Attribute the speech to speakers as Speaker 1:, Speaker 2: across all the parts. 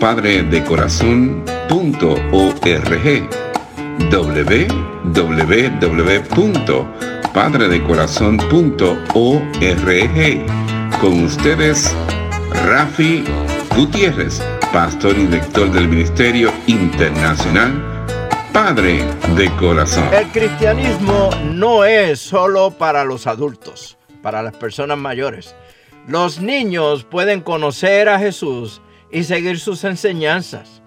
Speaker 1: www.padredecorazon.org www.padredecorazon.org Con ustedes, Rafi Gutiérrez, pastor y director del Ministerio Internacional Padre de Corazón.
Speaker 2: El cristianismo no es solo para los adultos, para las personas mayores. Los niños pueden conocer a Jesús y seguir sus enseñanzas.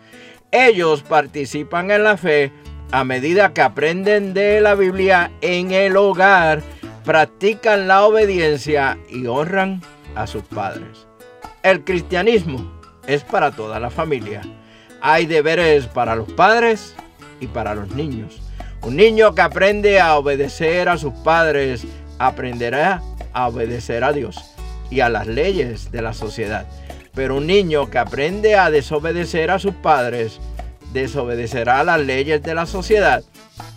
Speaker 2: Ellos participan en la fe a medida que aprenden de la Biblia en el hogar, practican la obediencia y honran a sus padres. El cristianismo es para toda la familia. Hay deberes para los padres y para los niños. Un niño que aprende a obedecer a sus padres aprenderá a obedecer a Dios y a las leyes de la sociedad. Pero un niño que aprende a desobedecer a sus padres, desobedecerá las leyes de la sociedad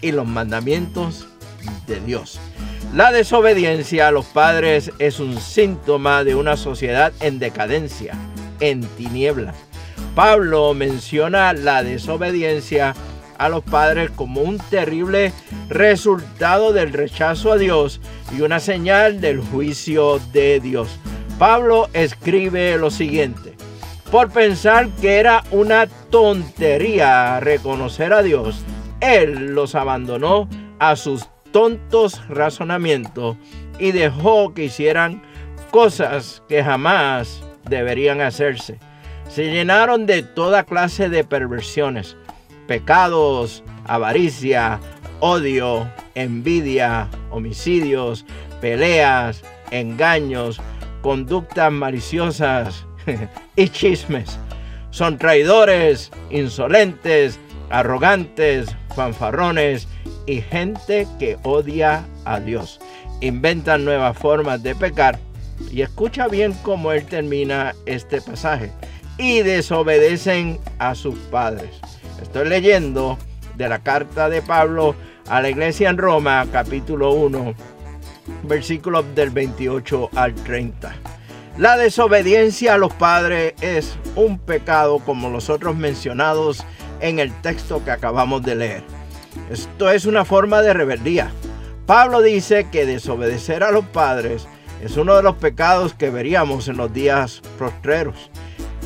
Speaker 2: y los mandamientos de Dios. La desobediencia a los padres es un síntoma de una sociedad en decadencia, en tinieblas. Pablo menciona la desobediencia a los padres como un terrible resultado del rechazo a Dios y una señal del juicio de Dios. Pablo escribe lo siguiente, por pensar que era una tontería reconocer a Dios, Él los abandonó a sus tontos razonamientos y dejó que hicieran cosas que jamás deberían hacerse. Se llenaron de toda clase de perversiones, pecados, avaricia, odio, envidia, homicidios, peleas, engaños, conductas maliciosas y chismes. Son traidores, insolentes, arrogantes, fanfarrones y gente que odia a Dios. Inventan nuevas formas de pecar y escucha bien cómo él termina este pasaje. Y desobedecen a sus padres. Estoy leyendo de la carta de Pablo a la iglesia en Roma, capítulo 1, versículos del 28 al 30. La desobediencia a los padres es un pecado como los otros mencionados en el texto que acabamos de leer. Esto es una forma de rebeldía. Pablo dice que desobedecer a los padres es uno de los pecados que veríamos en los días postreros.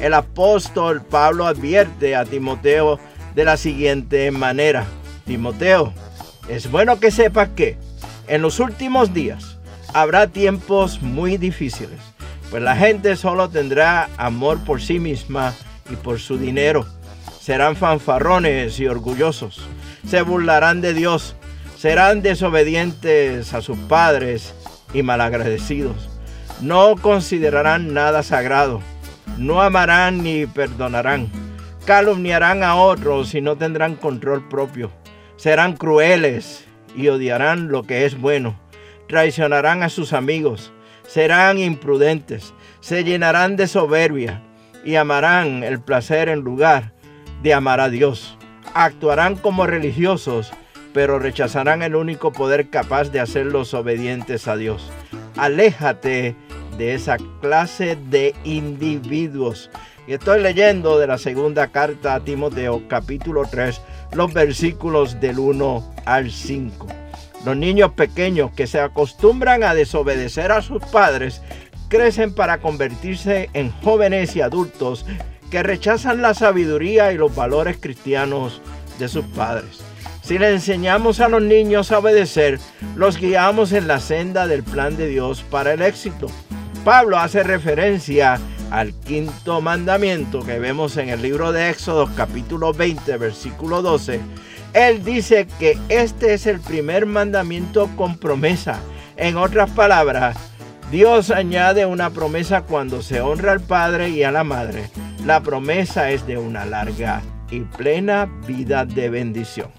Speaker 2: El apóstol Pablo advierte a Timoteo de la siguiente manera. Timoteo, es bueno que sepas que en los últimos días habrá tiempos muy difíciles, pues la gente solo tendrá amor por sí misma y por su dinero. Serán fanfarrones y orgullosos, se burlarán de Dios, serán desobedientes a sus padres y malagradecidos. No considerarán nada sagrado, no amarán ni perdonarán calumniarán a otros y no tendrán control propio. Serán crueles y odiarán lo que es bueno. Traicionarán a sus amigos. Serán imprudentes. Se llenarán de soberbia y amarán el placer en lugar de amar a Dios. Actuarán como religiosos, pero rechazarán el único poder capaz de hacerlos obedientes a Dios. Aléjate de esa clase de individuos estoy leyendo de la segunda carta a Timoteo capítulo 3 los versículos del 1 al 5. Los niños pequeños que se acostumbran a desobedecer a sus padres crecen para convertirse en jóvenes y adultos que rechazan la sabiduría y los valores cristianos de sus padres. Si le enseñamos a los niños a obedecer, los guiamos en la senda del plan de Dios para el éxito. Pablo hace referencia al quinto mandamiento que vemos en el libro de Éxodo capítulo 20 versículo 12. Él dice que este es el primer mandamiento con promesa. En otras palabras, Dios añade una promesa cuando se honra al Padre y a la Madre. La promesa es de una larga y plena vida de bendición.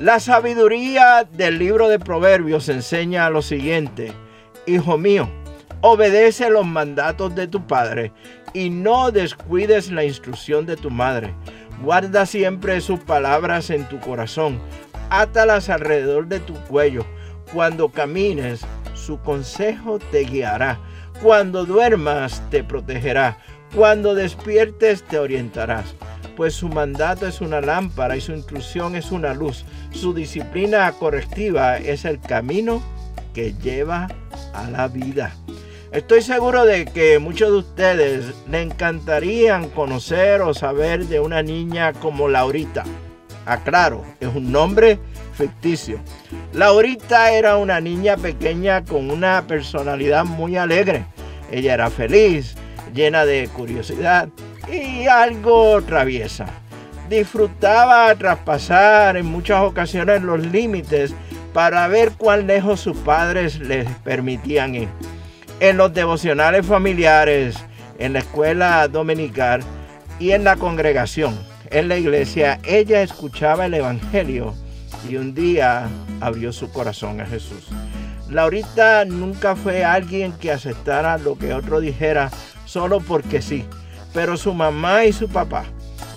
Speaker 2: La sabiduría del libro de Proverbios enseña lo siguiente, Hijo mío, obedece los mandatos de tu padre y no descuides la instrucción de tu madre. Guarda siempre sus palabras en tu corazón, átalas alrededor de tu cuello. Cuando camines, su consejo te guiará. Cuando duermas, te protegerá. Cuando despiertes, te orientarás pues su mandato es una lámpara y su instrucción es una luz. Su disciplina correctiva es el camino que lleva a la vida. Estoy seguro de que muchos de ustedes le encantarían conocer o saber de una niña como Laurita. Aclaro, es un nombre ficticio. Laurita era una niña pequeña con una personalidad muy alegre. Ella era feliz, llena de curiosidad y algo traviesa. Disfrutaba traspasar en muchas ocasiones los límites para ver cuán lejos sus padres les permitían ir. En los devocionales familiares, en la escuela dominical y en la congregación, en la iglesia, ella escuchaba el Evangelio y un día abrió su corazón a Jesús. Laurita nunca fue alguien que aceptara lo que otro dijera solo porque sí pero su mamá y su papá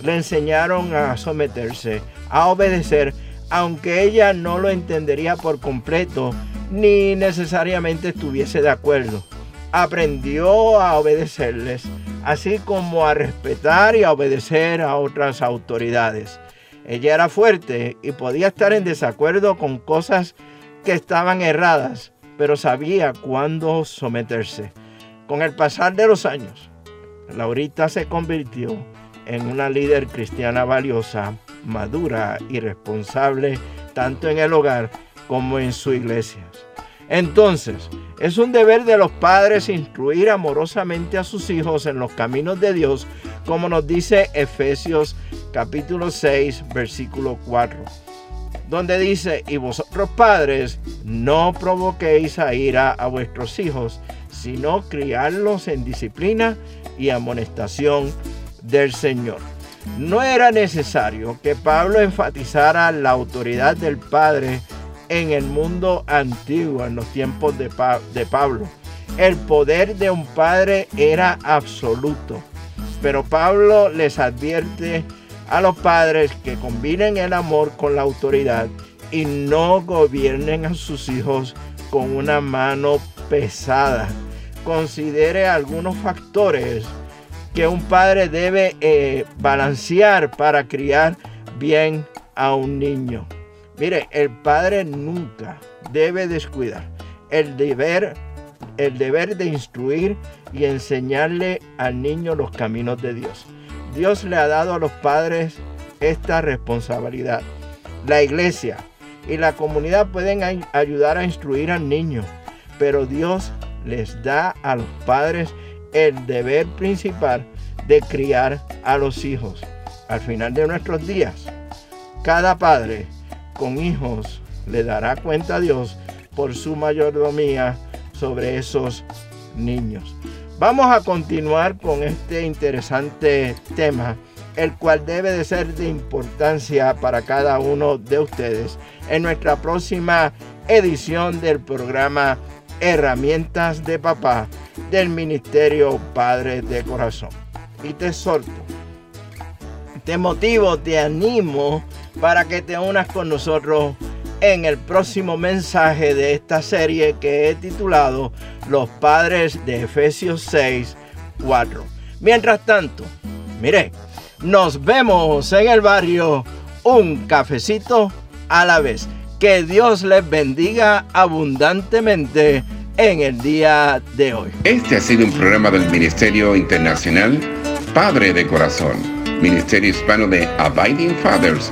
Speaker 2: le enseñaron a someterse, a obedecer, aunque ella no lo entendería por completo ni necesariamente estuviese de acuerdo. Aprendió a obedecerles, así como a respetar y a obedecer a otras autoridades. Ella era fuerte y podía estar en desacuerdo con cosas que estaban erradas, pero sabía cuándo someterse. Con el pasar de los años, Laurita se convirtió en una líder cristiana valiosa, madura y responsable tanto en el hogar como en su iglesia. Entonces, es un deber de los padres instruir amorosamente a sus hijos en los caminos de Dios, como nos dice Efesios capítulo 6, versículo 4, donde dice, y vosotros padres, no provoquéis a ira a vuestros hijos, sino criarlos en disciplina y amonestación del Señor. No era necesario que Pablo enfatizara la autoridad del Padre en el mundo antiguo, en los tiempos de, de Pablo. El poder de un padre era absoluto. Pero Pablo les advierte a los padres que combinen el amor con la autoridad y no gobiernen a sus hijos con una mano pesada considere algunos factores que un padre debe eh, balancear para criar bien a un niño. Mire, el padre nunca debe descuidar el deber, el deber de instruir y enseñarle al niño los caminos de Dios. Dios le ha dado a los padres esta responsabilidad. La iglesia y la comunidad pueden ayudar a instruir al niño, pero Dios les da a los padres el deber principal de criar a los hijos. Al final de nuestros días, cada padre con hijos le dará cuenta a Dios por su mayordomía sobre esos niños. Vamos a continuar con este interesante tema, el cual debe de ser de importancia para cada uno de ustedes en nuestra próxima edición del programa herramientas de papá del Ministerio Padre de Corazón. Y te exhorto, te motivo, te animo para que te unas con nosotros en el próximo mensaje de esta serie que he titulado Los Padres de Efesios 6, 4. Mientras tanto, mire, nos vemos en el barrio un cafecito a la vez. Que Dios les bendiga abundantemente en el día de hoy.
Speaker 1: Este ha sido un programa del Ministerio Internacional Padre de Corazón, Ministerio Hispano de Abiding Fathers,